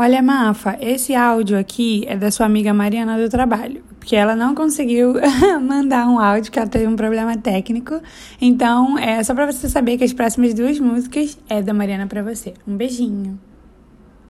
Olha, Mafa, esse áudio aqui é da sua amiga Mariana do trabalho, porque ela não conseguiu mandar um áudio, que ela teve um problema técnico. Então, é só para você saber que as próximas duas músicas é da Mariana para você. Um beijinho.